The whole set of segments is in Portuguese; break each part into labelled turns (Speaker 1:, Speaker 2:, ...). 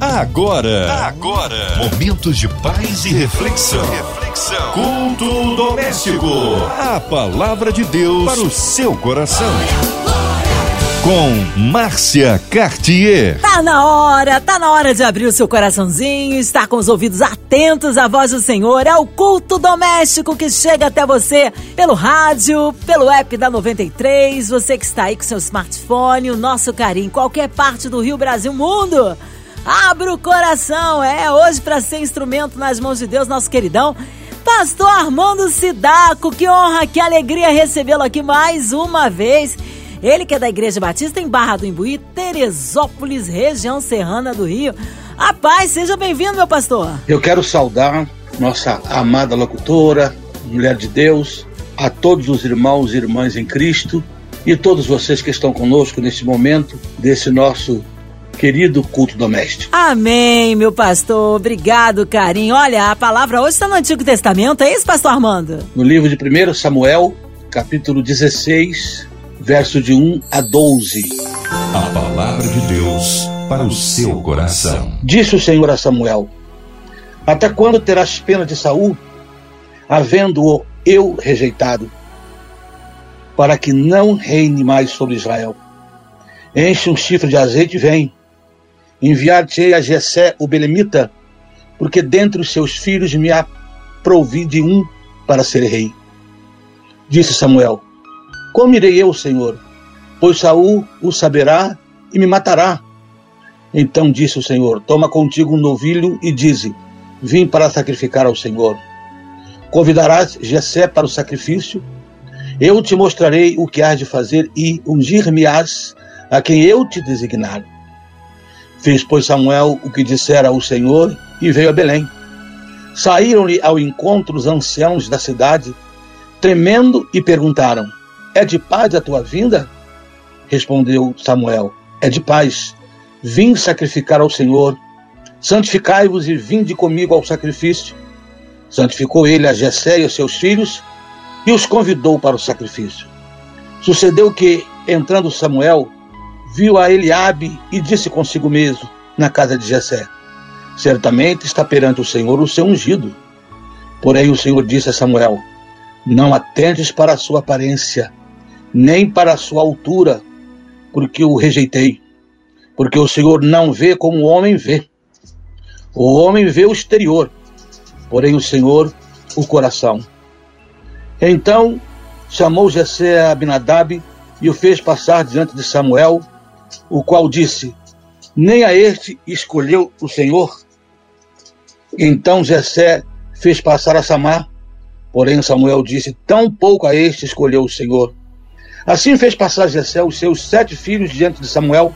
Speaker 1: Agora, agora, momentos de paz e reflexão. Reflexão. Culto doméstico. A palavra de Deus para o seu coração. Com Márcia Cartier.
Speaker 2: Tá na hora, tá na hora de abrir o seu coraçãozinho, estar com os ouvidos atentos à voz do Senhor. É o culto doméstico que chega até você pelo rádio, pelo app da 93. Você que está aí com seu smartphone, o nosso carinho, em qualquer parte do Rio, Brasil, mundo. Abra o coração, é hoje para ser instrumento nas mãos de Deus, nosso queridão. Pastor Armando Sidaco, que honra, que alegria recebê-lo aqui mais uma vez. Ele que é da Igreja Batista em Barra do Imbuí, Teresópolis, região serrana do Rio. A paz, seja bem-vindo, meu pastor.
Speaker 3: Eu quero saudar nossa amada locutora, mulher de Deus, a todos os irmãos e irmãs em Cristo e todos vocês que estão conosco nesse momento desse nosso querido culto doméstico.
Speaker 2: Amém, meu pastor. Obrigado, carinho. Olha, a palavra hoje está no Antigo Testamento, é isso, pastor Armando?
Speaker 3: No livro de 1 Samuel, capítulo 16, verso de 1 a 12.
Speaker 1: A palavra de Deus para o seu coração.
Speaker 3: Disse o Senhor a Samuel: Até quando terás pena de Saul, havendo-o eu rejeitado, para que não reine mais sobre Israel? Enche um chifre de azeite e vem Enviar-te-ei a Jessé, o belemita, porque dentre os seus filhos me aprovi de um para ser rei. Disse Samuel: Como irei eu, Senhor? Pois Saul o saberá e me matará. Então disse o Senhor: Toma contigo um novilho e dize: Vim para sacrificar ao Senhor. Convidarás Jessé para o sacrifício. Eu te mostrarei o que hás de fazer e ungir-me-ás a quem eu te designar. Fez, pois, Samuel o que dissera o Senhor e veio a Belém. Saíram-lhe ao encontro os anciãos da cidade, tremendo, e perguntaram: É de paz a tua vinda? Respondeu Samuel: É de paz. Vim sacrificar ao Senhor. Santificai-vos e vinde comigo ao sacrifício. Santificou ele a Jessé e os seus filhos e os convidou para o sacrifício. Sucedeu que, entrando Samuel, viu a Eliabe e disse consigo mesmo, na casa de Jessé: Certamente está perante o Senhor o seu ungido. Porém o Senhor disse a Samuel: Não atentes para a sua aparência, nem para a sua altura, porque o rejeitei. Porque o Senhor não vê como o homem vê. O homem vê o exterior, porém o Senhor o coração. Então chamou Jessé a Abinadab e o fez passar diante de Samuel o qual disse: Nem a este escolheu o Senhor. Então Jessé fez passar a Samar, porém Samuel disse: Tão pouco a este escolheu o Senhor. Assim fez passar Jessé os seus sete filhos diante de Samuel.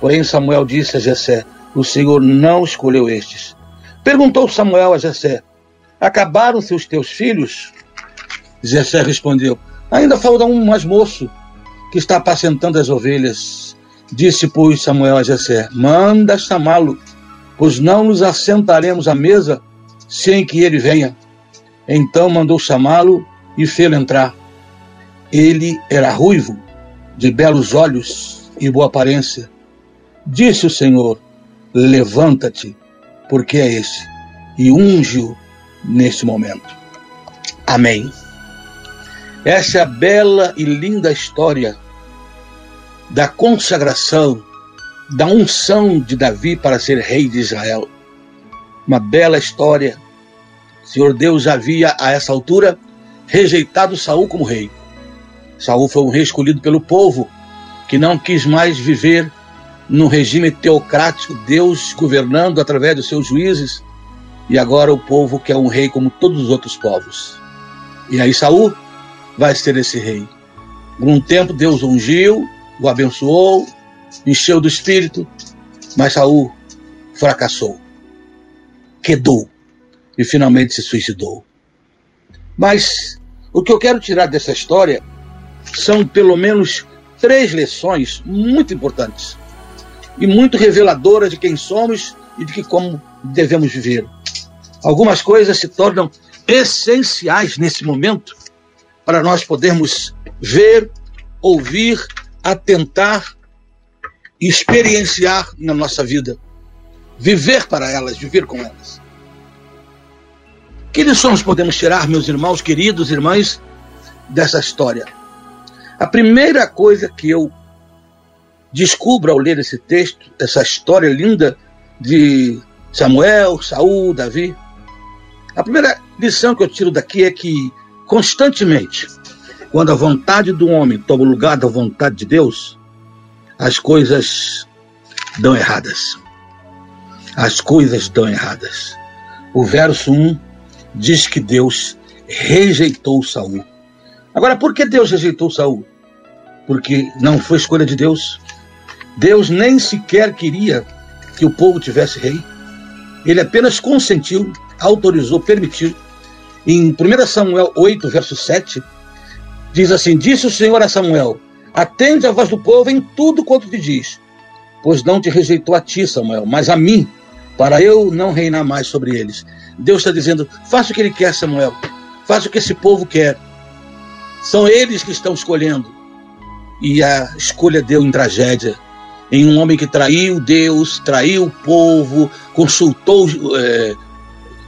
Speaker 3: Porém Samuel disse a Jessé: O Senhor não escolheu estes. Perguntou Samuel a Jessé: Acabaram-se os teus filhos? Jessé respondeu: Ainda falta um mais moço que está apacentando as ovelhas. Disse, pois, Samuel a Jessé: Manda chamá-lo, pois não nos assentaremos à mesa sem que ele venha. Então mandou chamá-lo e fê-lo entrar. Ele era ruivo, de belos olhos e boa aparência. Disse o Senhor: Levanta-te, porque é esse, e unge-o neste momento. Amém. Essa é a bela e linda história da consagração, da unção de Davi para ser rei de Israel. Uma bela história. O Senhor Deus havia, a essa altura, rejeitado Saul como rei. Saul foi um rei escolhido pelo povo, que não quis mais viver num regime teocrático, Deus governando através dos seus juízes, e agora o povo quer um rei como todos os outros povos. E aí Saul vai ser esse rei. Por um tempo Deus ungiu, o abençoou, encheu do espírito, mas Saul fracassou, quedou e finalmente se suicidou. Mas o que eu quero tirar dessa história são pelo menos três lições muito importantes e muito reveladoras de quem somos e de que como devemos viver. Algumas coisas se tornam essenciais nesse momento para nós podermos ver, ouvir atentar e experienciar na nossa vida. viver para elas, viver com elas. Que lições podemos tirar, meus irmãos, queridos irmãs, dessa história? A primeira coisa que eu descubro ao ler esse texto, essa história linda de Samuel, Saul, Davi, a primeira lição que eu tiro daqui é que constantemente, quando a vontade do homem toma o lugar da vontade de Deus, as coisas dão erradas. As coisas dão erradas. O verso 1 diz que Deus rejeitou Saul. Agora, por que Deus rejeitou Saul? Porque não foi escolha de Deus. Deus nem sequer queria que o povo tivesse rei. Ele apenas consentiu, autorizou, permitiu. Em 1 Samuel 8, verso 7, diz assim: Disse o Senhor a Samuel: Atende a voz do povo em tudo quanto te diz, pois não te rejeitou a ti, Samuel, mas a mim, para eu não reinar mais sobre eles. Deus está dizendo: faça o que ele quer, Samuel, faça o que esse povo quer. São eles que estão escolhendo. E a escolha deu em tragédia em um homem que traiu Deus, traiu o povo, consultou é,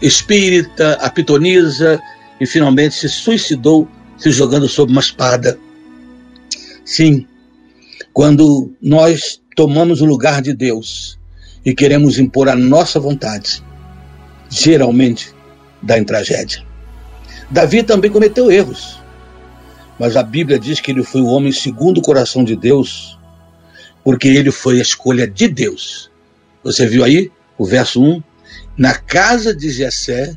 Speaker 3: espírita, a pitonisa e finalmente se suicidou se jogando sob uma espada. Sim, quando nós tomamos o lugar de Deus e queremos impor a nossa vontade, geralmente dá em tragédia. Davi também cometeu erros, mas a Bíblia diz que ele foi o homem segundo o coração de Deus porque ele foi a escolha de Deus. Você viu aí o verso 1? Na casa de Jessé,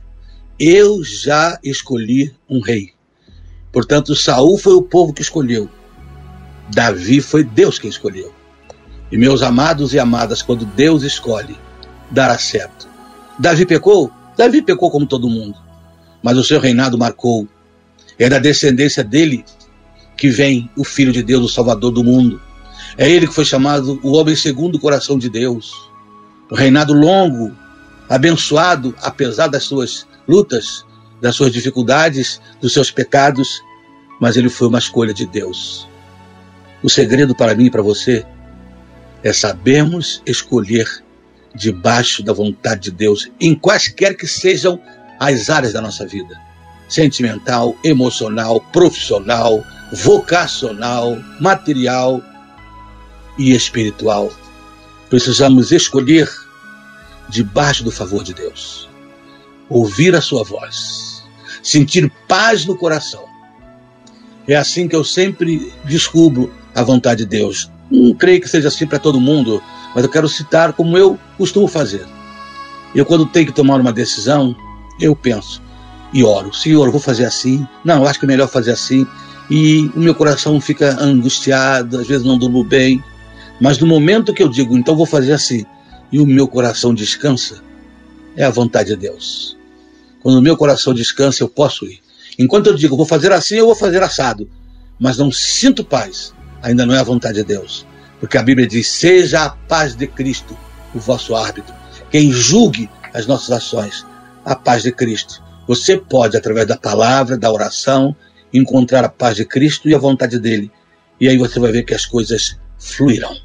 Speaker 3: eu já escolhi um rei. Portanto, Saul foi o povo que escolheu. Davi foi Deus quem escolheu. E meus amados e amadas, quando Deus escolhe, dará certo. Davi pecou? Davi pecou como todo mundo. Mas o seu reinado marcou. É da descendência dele que vem o Filho de Deus, o Salvador do mundo. É ele que foi chamado o homem segundo o coração de Deus. O reinado longo, abençoado, apesar das suas lutas, das suas dificuldades, dos seus pecados, mas ele foi uma escolha de Deus. O segredo para mim e para você é sabermos escolher debaixo da vontade de Deus, em quaisquer que sejam as áreas da nossa vida sentimental, emocional, profissional, vocacional, material, e espiritual. Precisamos escolher debaixo do favor de Deus, ouvir a sua voz, sentir paz no coração. É assim que eu sempre descubro a vontade de Deus. Não creio que seja assim para todo mundo, mas eu quero citar como eu costumo fazer. Eu, quando tenho que tomar uma decisão, eu penso e oro: Senhor, vou fazer assim. Não, acho que é melhor fazer assim. E o meu coração fica angustiado, às vezes não durmo bem. Mas no momento que eu digo, então vou fazer assim, e o meu coração descansa, é a vontade de Deus. Quando o meu coração descansa, eu posso ir. Enquanto eu digo, vou fazer assim, eu vou fazer assado, mas não sinto paz, ainda não é a vontade de Deus. Porque a Bíblia diz: seja a paz de Cristo o vosso árbitro. Quem julgue as nossas ações, a paz de Cristo. Você pode, através da palavra, da oração, encontrar a paz de Cristo e a vontade dele. E aí você vai ver que as coisas fluirão.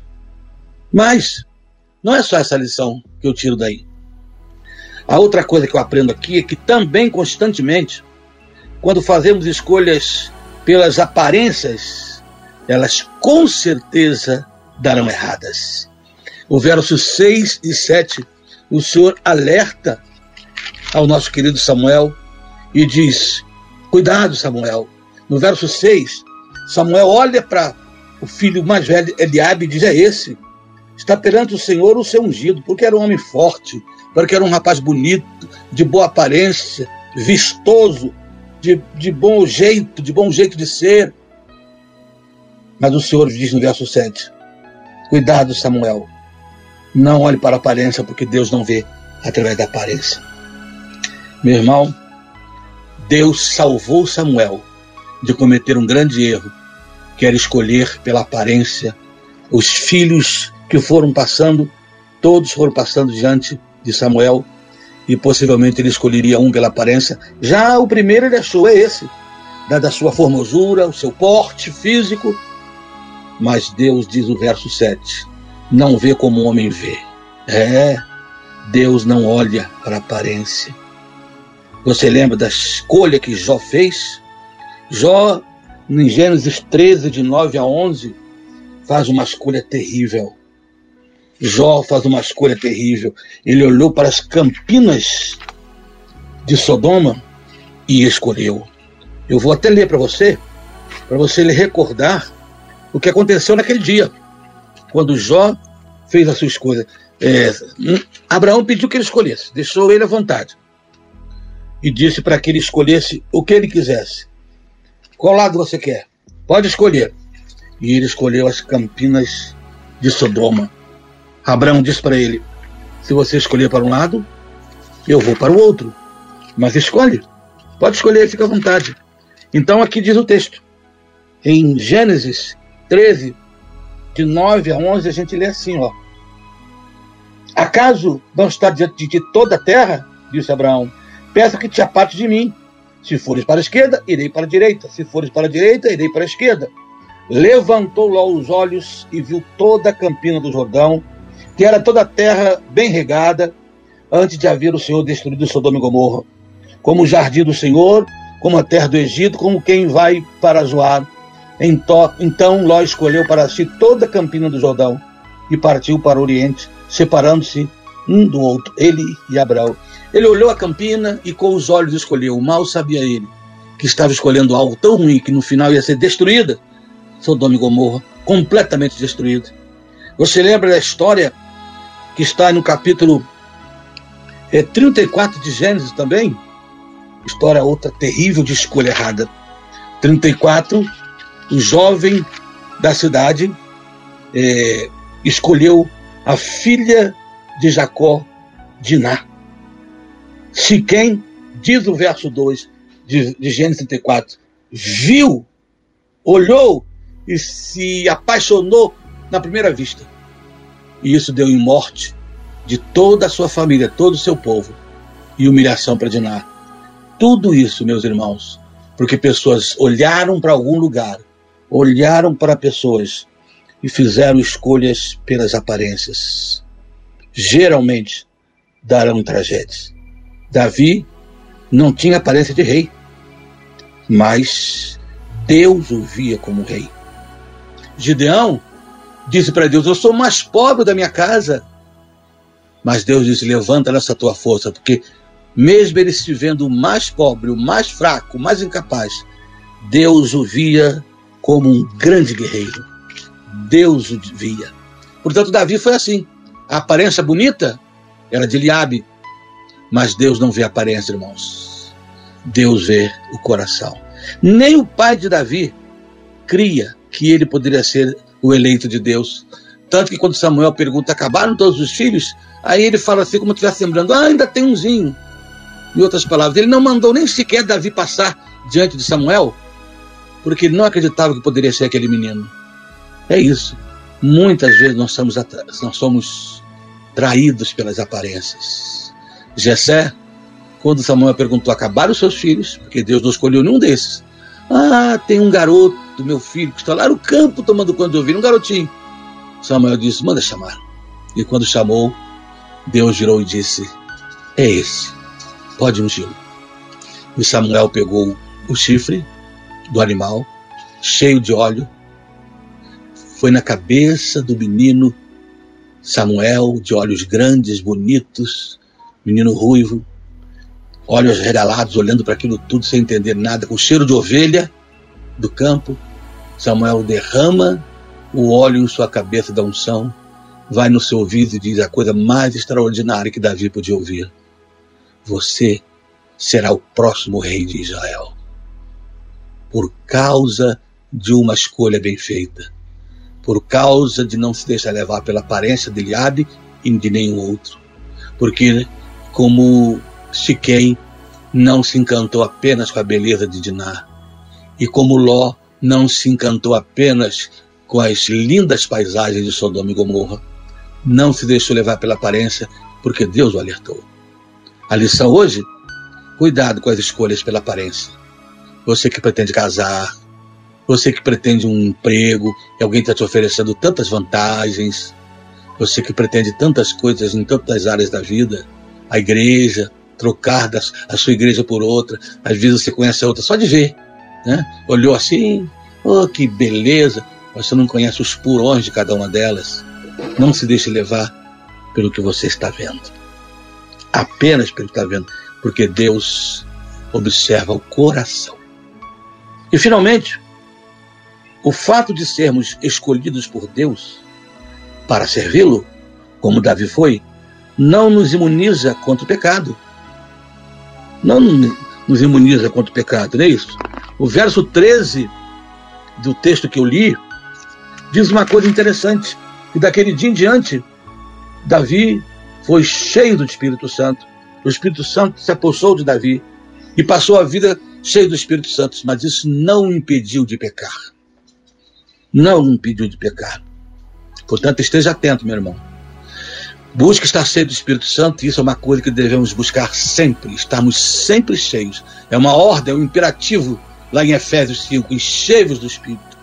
Speaker 3: Mas não é só essa lição que eu tiro daí. A outra coisa que eu aprendo aqui é que também constantemente, quando fazemos escolhas pelas aparências, elas com certeza darão erradas. O verso 6 e 7, o Senhor alerta ao nosso querido Samuel e diz: Cuidado, Samuel. No verso 6, Samuel olha para o filho mais velho, Eliabe, e diz: É esse está perante o Senhor o seu ungido, porque era um homem forte, porque era um rapaz bonito, de boa aparência, vistoso, de, de bom jeito, de bom jeito de ser. Mas o Senhor diz no verso 7: Cuidado, Samuel, não olhe para a aparência, porque Deus não vê através da aparência. Meu irmão, Deus salvou Samuel de cometer um grande erro, que era escolher pela aparência os filhos que foram passando, todos foram passando diante de Samuel e possivelmente ele escolheria um pela aparência. Já o primeiro ele achou é esse, dada a sua formosura, o seu porte físico. Mas Deus diz o verso 7: não vê como o homem vê. É, Deus não olha para a aparência. Você lembra da escolha que Jó fez? Jó, em Gênesis 13, de 9 a 11, faz uma escolha terrível. Jó faz uma escolha terrível. Ele olhou para as campinas de Sodoma e escolheu. Eu vou até ler para você, para você lhe recordar o que aconteceu naquele dia, quando Jó fez a sua escolha. É, Abraão pediu que ele escolhesse, deixou ele à vontade. E disse para que ele escolhesse o que ele quisesse. Qual lado você quer? Pode escolher. E ele escolheu as campinas de Sodoma. Abraão disse para ele: Se você escolher para um lado, eu vou para o outro. Mas escolhe. Pode escolher, fica à vontade. Então aqui diz o texto. Em Gênesis 13, de 9 a 11, a gente lê assim, ó. Acaso não está diante de ti toda a terra? Disse Abraão. Peça que te aparte de mim. Se fores para a esquerda, irei para a direita. Se fores para a direita, irei para a esquerda. Levantou lá os olhos e viu toda a campina do Jordão, que era toda a terra bem regada, antes de haver o Senhor destruído Sodoma e Gomorra. Como o jardim do Senhor, como a terra do Egito, como quem vai para Zoar. Então Ló escolheu para si toda a campina do Jordão e partiu para o Oriente, separando-se um do outro, ele e Abraão. Ele olhou a campina e com os olhos escolheu. Mal sabia ele que estava escolhendo algo tão ruim que no final ia ser destruída. Sodoma e Gomorra, completamente destruída. Você lembra da história que está no capítulo é, 34 de Gênesis também? História outra terrível de escolha errada. 34, o jovem da cidade é, escolheu a filha de Jacó, Diná. Siquém, diz o verso 2 de, de Gênesis 34, viu, olhou e se apaixonou na primeira vista. E isso deu em morte de toda a sua família, todo o seu povo, e humilhação para Diná. Tudo isso, meus irmãos, porque pessoas olharam para algum lugar, olharam para pessoas e fizeram escolhas pelas aparências. Geralmente darão tragédias. Davi não tinha aparência de rei, mas Deus o via como rei. Gideão disse para Deus: Eu sou mais pobre da minha casa. Mas Deus disse: Levanta nessa tua força, porque mesmo ele se vendo mais pobre, o mais fraco, o mais incapaz, Deus o via como um grande guerreiro. Deus o via. Portanto, Davi foi assim. A aparência bonita era de Eliabe, mas Deus não vê a aparência, irmãos. Deus vê o coração. Nem o pai de Davi cria que ele poderia ser o eleito de Deus. Tanto que quando Samuel pergunta, acabaram todos os filhos? Aí ele fala assim, como estivesse lembrando, ah, ainda tem umzinho. Em outras palavras, ele não mandou nem sequer Davi passar diante de Samuel, porque ele não acreditava que poderia ser aquele menino. É isso. Muitas vezes nós somos, nós somos traídos pelas aparências. Jessé, quando Samuel perguntou, acabaram os seus filhos? Porque Deus não escolheu nenhum desses. Ah, tem um garoto, meu filho, que está lá no campo tomando conta do ouvido, um garotinho. Samuel disse, manda chamar. E quando chamou, Deus girou e disse, é esse pode ungí-lo. E Samuel pegou o chifre do animal, cheio de óleo, foi na cabeça do menino Samuel, de olhos grandes, bonitos, menino ruivo, olhos regalados, olhando para aquilo tudo sem entender nada, com cheiro de ovelha do campo. Samuel derrama o óleo em sua cabeça da unção, vai no seu ouvido e diz a coisa mais extraordinária que Davi podia ouvir. Você será o próximo rei de Israel. Por causa de uma escolha bem feita. Por causa de não se deixar levar pela aparência de Eliabe e de nenhum outro. Porque, como Siquém não se encantou apenas com a beleza de Diná, e como Ló não se encantou apenas com as lindas paisagens de Sodoma e Gomorra, não se deixou levar pela aparência, porque Deus o alertou. A lição hoje? Cuidado com as escolhas pela aparência. Você que pretende casar, você que pretende um emprego e alguém está te oferecendo tantas vantagens, Você que pretende tantas coisas em tantas áreas da vida, a igreja, trocar das, a sua igreja por outra, às vezes você conhece a outra só de ver, né? Olhou assim, oh que beleza, você não conhece os purões de cada uma delas. Não se deixe levar pelo que você está vendo, apenas pelo que está vendo, porque Deus observa o coração. E finalmente, o fato de sermos escolhidos por Deus para servi-lo, como Davi foi, não nos imuniza contra o pecado. Não nos imuniza contra o pecado, não é isso? O verso 13 do texto que eu li diz uma coisa interessante. E daquele dia em diante, Davi foi cheio do Espírito Santo. O Espírito Santo se apossou de Davi e passou a vida cheio do Espírito Santo, mas isso não o impediu de pecar não o impediu de pecar. Portanto, esteja atento, meu irmão. Busque estar cheio do Espírito Santo, isso é uma coisa que devemos buscar sempre, estarmos sempre cheios. É uma ordem, é um imperativo lá em Efésios 5, encheios do Espírito.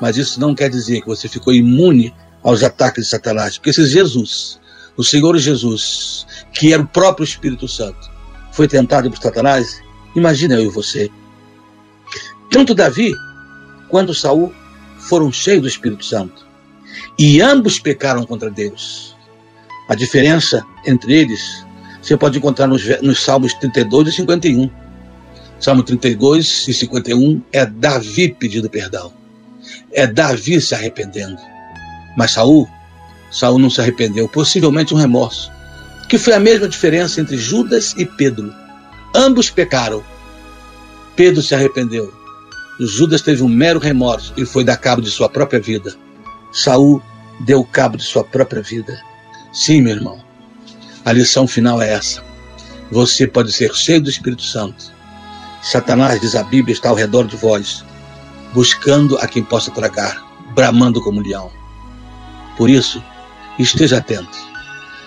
Speaker 3: Mas isso não quer dizer que você ficou imune aos ataques de Satanás, porque se Jesus, o Senhor Jesus, que era o próprio Espírito Santo, foi tentado por Satanás, imagina eu e você. Tanto Davi quanto Saul foram cheios do Espírito Santo. E ambos pecaram contra Deus. A diferença entre eles você pode encontrar nos, nos Salmos 32 e 51. Salmo 32 e 51 é Davi pedindo perdão. É Davi se arrependendo. Mas Saul, Saul não se arrependeu, possivelmente um remorso, que foi a mesma diferença entre Judas e Pedro. Ambos pecaram. Pedro se arrependeu. Judas teve um mero remorso e foi dar cabo de sua própria vida. Saul deu cabo de sua própria vida. Sim, meu irmão. A lição final é essa. Você pode ser cheio do Espírito Santo. Satanás, diz a Bíblia, está ao redor de vós, buscando a quem possa tragar, bramando como leão. Por isso, esteja atento.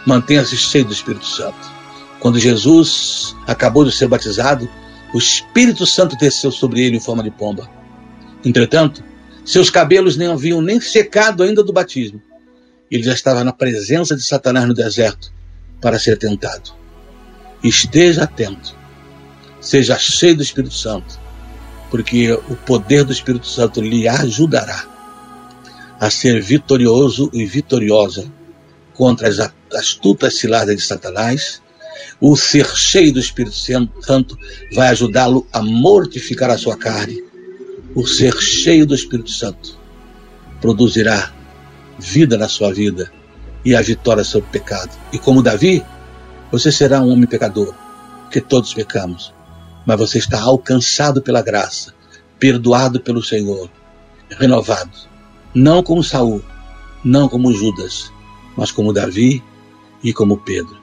Speaker 3: Mantenha-se cheio do Espírito Santo. Quando Jesus acabou de ser batizado, o Espírito Santo desceu sobre ele em forma de pomba. Entretanto, seus cabelos nem haviam nem secado ainda do batismo. Ele já estava na presença de Satanás no deserto para ser tentado. Esteja atento. Seja cheio do Espírito Santo, porque o poder do Espírito Santo lhe ajudará a ser vitorioso e vitoriosa contra as astutas ciladas de Satanás o ser cheio do Espírito Santo vai ajudá-lo a mortificar a sua carne. O ser cheio do Espírito Santo produzirá vida na sua vida e a vitória sobre o pecado. E como Davi, você será um homem pecador, que todos pecamos, mas você está alcançado pela graça, perdoado pelo Senhor, renovado, não como Saul, não como Judas, mas como Davi e como Pedro.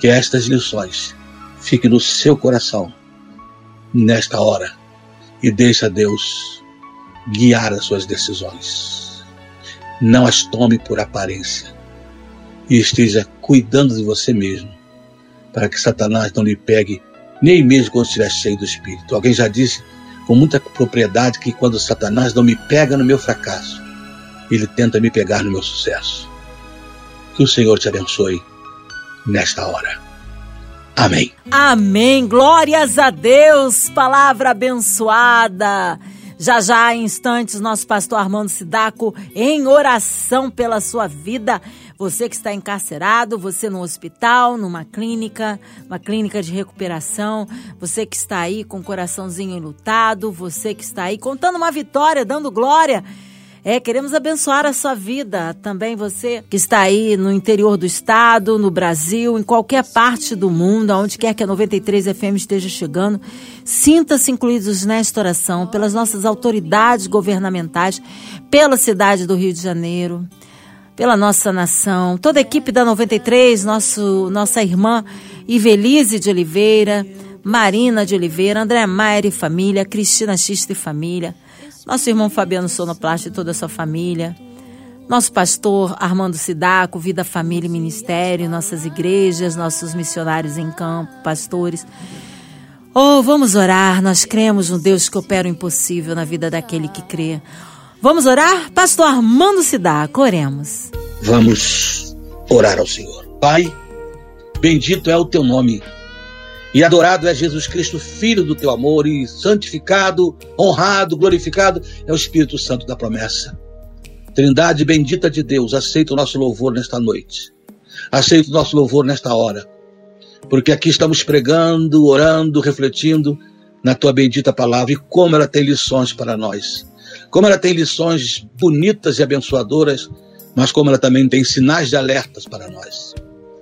Speaker 3: Que estas lições fiquem no seu coração nesta hora e deixe a Deus guiar as suas decisões. Não as tome por aparência e esteja cuidando de você mesmo para que Satanás não lhe pegue nem mesmo quando estiver cheio do Espírito. Alguém já disse com muita propriedade que quando Satanás não me pega no meu fracasso, ele tenta me pegar no meu sucesso. Que o Senhor te abençoe nesta hora. Amém.
Speaker 2: Amém. Glórias a Deus. Palavra abençoada. Já já, em instantes, nosso pastor Armando Sidaco em oração pela sua vida. Você que está encarcerado, você no hospital, numa clínica, uma clínica de recuperação, você que está aí com o coraçãozinho lutado, você que está aí contando uma vitória, dando glória. É, queremos abençoar a sua vida. Também você que está aí no interior do estado, no Brasil, em qualquer parte do mundo, aonde quer que a 93 FM esteja chegando, sinta-se incluídos nesta oração pelas nossas autoridades governamentais, pela cidade do Rio de Janeiro, pela nossa nação, toda a equipe da 93, nosso, nossa irmã Ivelise de Oliveira, Marina de Oliveira, André Maier e família, Cristina Xista e família nosso irmão Fabiano Sonoplast e toda a sua família, nosso pastor Armando Sidaco, Vida, Família e Ministério, nossas igrejas, nossos missionários em campo, pastores. Oh, vamos orar, nós cremos no Deus que opera o impossível na vida daquele que crê. Vamos orar? Pastor Armando Sidaco, oremos.
Speaker 3: Vamos orar ao Senhor. Pai, bendito é o teu nome. E adorado é Jesus Cristo, Filho do teu amor, e santificado, honrado, glorificado é o Espírito Santo da promessa. Trindade bendita de Deus, aceita o nosso louvor nesta noite. Aceita o nosso louvor nesta hora. Porque aqui estamos pregando, orando, refletindo na tua bendita palavra e como ela tem lições para nós. Como ela tem lições bonitas e abençoadoras, mas como ela também tem sinais de alertas para nós.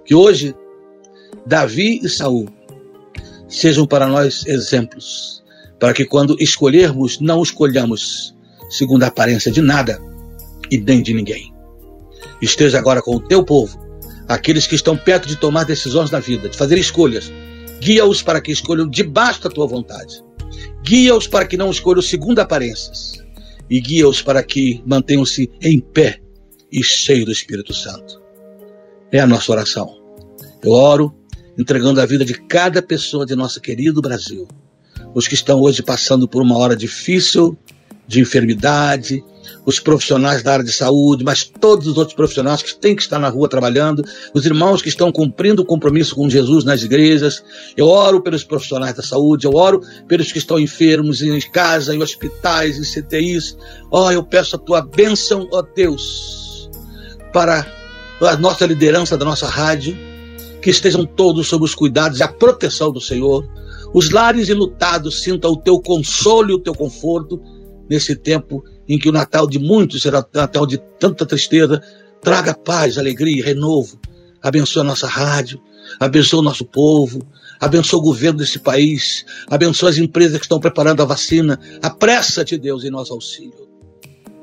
Speaker 3: Que hoje Davi e Saul sejam para nós exemplos, para que quando escolhermos, não escolhamos segundo a aparência de nada e nem de ninguém. Esteja agora com o teu povo, aqueles que estão perto de tomar decisões na vida, de fazer escolhas. Guia-os para que escolham debaixo da tua vontade. Guia-os para que não escolham segundo aparências. E guia-os para que mantenham-se em pé e cheios do Espírito Santo. É a nossa oração. Eu oro entregando a vida de cada pessoa de nosso querido Brasil. Os que estão hoje passando por uma hora difícil, de enfermidade, os profissionais da área de saúde, mas todos os outros profissionais que têm que estar na rua trabalhando, os irmãos que estão cumprindo o compromisso com Jesus nas igrejas. Eu oro pelos profissionais da saúde, eu oro pelos que estão enfermos em casa, em hospitais, em CTIs. Ó, oh, eu peço a tua bênção, ó oh Deus, para a nossa liderança da nossa rádio, que estejam todos sob os cuidados e a proteção do Senhor. Os lares enlutados sintam o teu consolo e o teu conforto nesse tempo em que o Natal de muitos será Natal de tanta tristeza. Traga paz, alegria, renovo. Abençoa a nossa rádio, abençoa o nosso povo, abençoa o governo desse país, abençoa as empresas que estão preparando a vacina. Apressa-te, Deus, em nosso auxílio.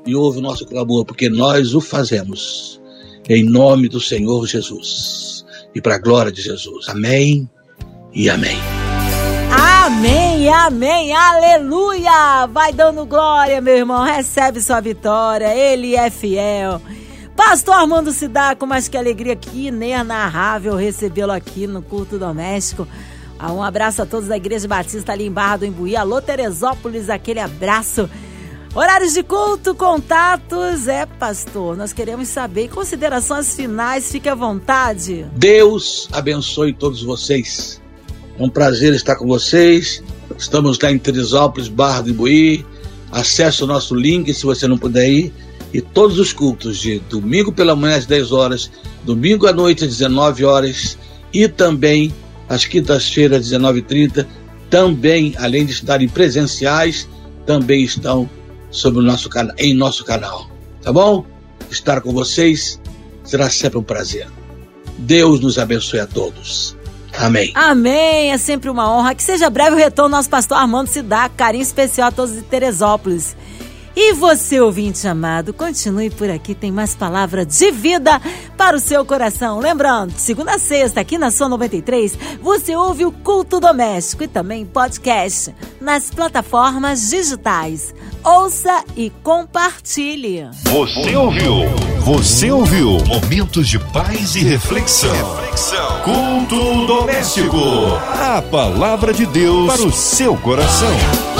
Speaker 3: E ouve o nosso clamor, porque nós o fazemos. Em nome do Senhor Jesus. E para a glória de Jesus. Amém e amém.
Speaker 2: Amém, amém, aleluia! Vai dando glória, meu irmão, recebe sua vitória, ele é fiel. Pastor Armando Sidaco, mas que alegria que inenarrável recebê-lo aqui no culto doméstico. Ah, um abraço a todos da Igreja Batista ali em Barra do Imbuí. Alô, Teresópolis, aquele abraço. Horários de culto, contatos, é pastor, nós queremos saber. Considerações finais, fique à vontade.
Speaker 3: Deus abençoe todos vocês. É um prazer estar com vocês. Estamos lá em Teresópolis, Barra do Ibuí. Acesse o nosso link se você não puder ir. E todos os cultos de domingo pela manhã às 10 horas, domingo à noite às 19 horas e também às quintas-feiras às 19h30, também, além de estarem presenciais, também estão sobre o nosso canal, em nosso canal. Tá bom? Estar com vocês será sempre um prazer. Deus nos abençoe a todos. Amém.
Speaker 2: Amém. É sempre uma honra. Que seja breve o retorno nosso pastor Armando Sidá. Carinho especial a todos de Teresópolis. E você, ouvinte amado, continue por aqui, tem mais palavra de vida para o seu coração. Lembrando, segunda a sexta, aqui na Sua 93, você ouve o Culto Doméstico e também podcast nas plataformas digitais. Ouça e compartilhe.
Speaker 1: Você ouviu? Você ouviu? Momentos de paz e reflexão. reflexão. Culto doméstico. A palavra de Deus para o seu coração.